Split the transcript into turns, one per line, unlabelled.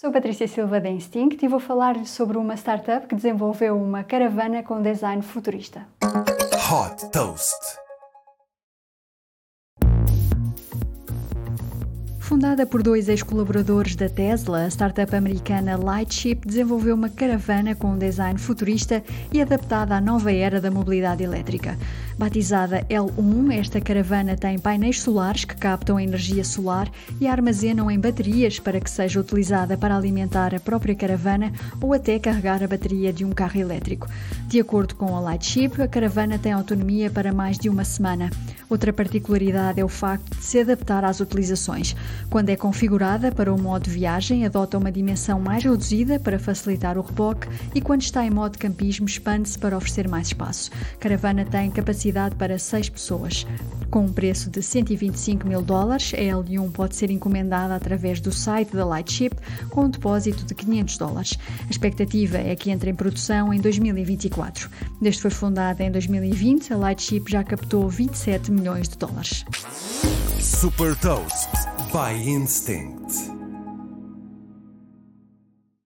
Sou Patrícia Silva da Instinct e vou falar-lhe sobre uma startup que desenvolveu uma caravana com design futurista. Hot Toast. Fundada por dois ex-colaboradores da Tesla, a startup americana Lightship desenvolveu uma caravana com um design futurista e adaptada à nova era da mobilidade elétrica. Batizada L1, esta caravana tem painéis solares que captam a energia solar e a armazenam em baterias para que seja utilizada para alimentar a própria caravana ou até carregar a bateria de um carro elétrico. De acordo com a Lightship, a caravana tem autonomia para mais de uma semana. Outra particularidade é o facto de se adaptar às utilizações. Quando é configurada para o modo viagem, adota uma dimensão mais reduzida para facilitar o reboque e quando está em modo campismo, expande-se para oferecer mais espaço. Caravana tem capacidade para 6 pessoas. Com um preço de 125 mil dólares, a L1 pode ser encomendada através do site da Lightship com um depósito de 500 dólares. A expectativa é que entre em produção em 2024. Desde foi fundada em 2020, a Lightship já captou 27 milhões de dólares. Super Toast by Instinct.